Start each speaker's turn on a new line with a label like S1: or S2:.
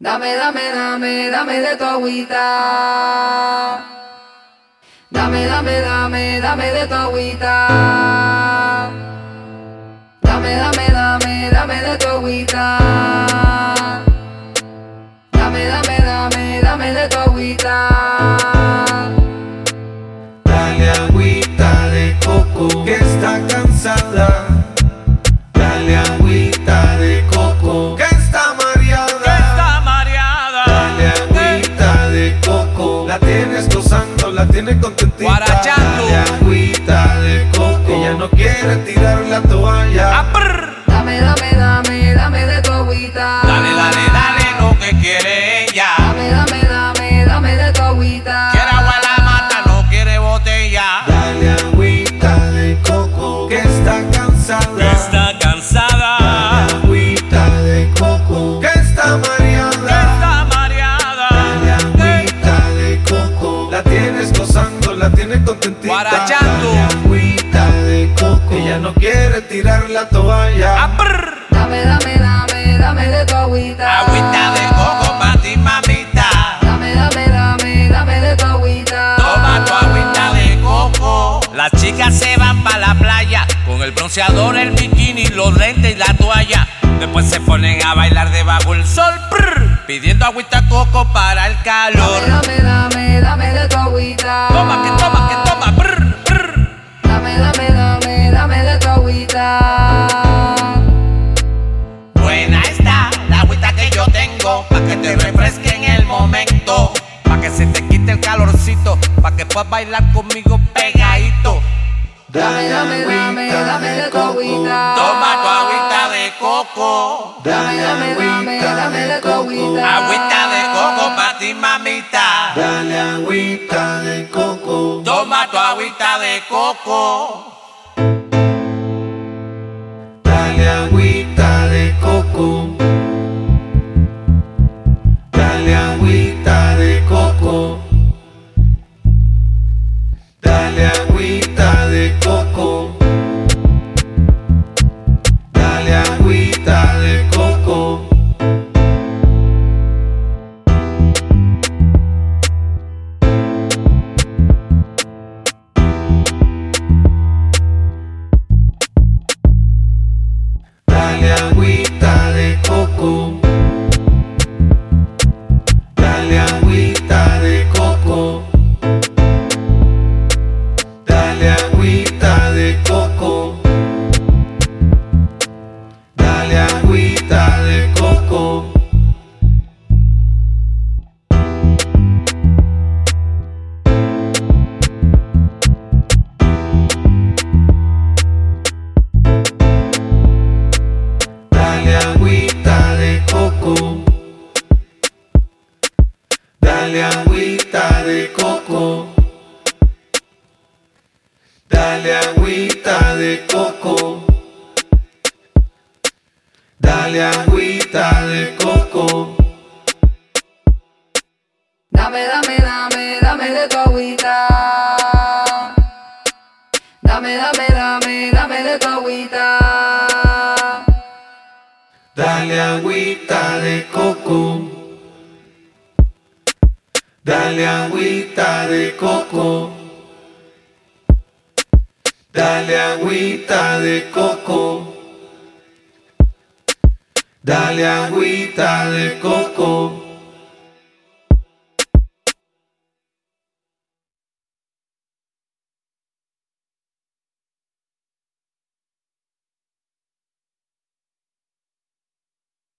S1: Dame, dame, dame, dame de tu agüita. Dame, dame, dame, dame de tu agüita.
S2: La tienes contentita.
S3: Guarachando.
S2: Dale agüita de coco. Ella no quiere tirar la toalla.
S1: Dame, dame, dame
S3: no quiere
S2: tirar la toalla.
S3: Ah, prr.
S1: Dame, dame, dame, dame de tu agüita.
S3: Agüita de coco pa' ti, mamita.
S1: Dame, dame, dame, dame de tu agüita.
S3: Toma tu agüita de coco. Las chicas se van pa' la playa con el bronceador, el bikini, los lentes y la toalla. Después se ponen a bailar debajo el sol, prr, pidiendo agüita coco para el calor.
S1: Dame, dame, dame de tu agüita.
S3: Toma, que toma, que toma, Buena está la agüita que yo tengo, pa' que te refresque en el momento, pa' que se te quite el calorcito, pa' que puedas bailar conmigo pegadito.
S1: Dame, dame, dame, dame de tu agüita.
S3: Toma tu agüita de coco.
S1: Dame, dame, dame, dame de tu agüita.
S3: Agüita de coco pa' ti, mamita.
S2: Dale agüita de coco.
S3: Toma tu agüita de coco.
S2: we we agüita de coco. Dale agüita de coco.
S1: Dame, dame, dame, dame de tu agüita. Dame, dame, dame, dame de tu agüita.
S2: Dale agüita de coco. Dale agüita de coco. Dale agüita de coco. Dale agüita de coco.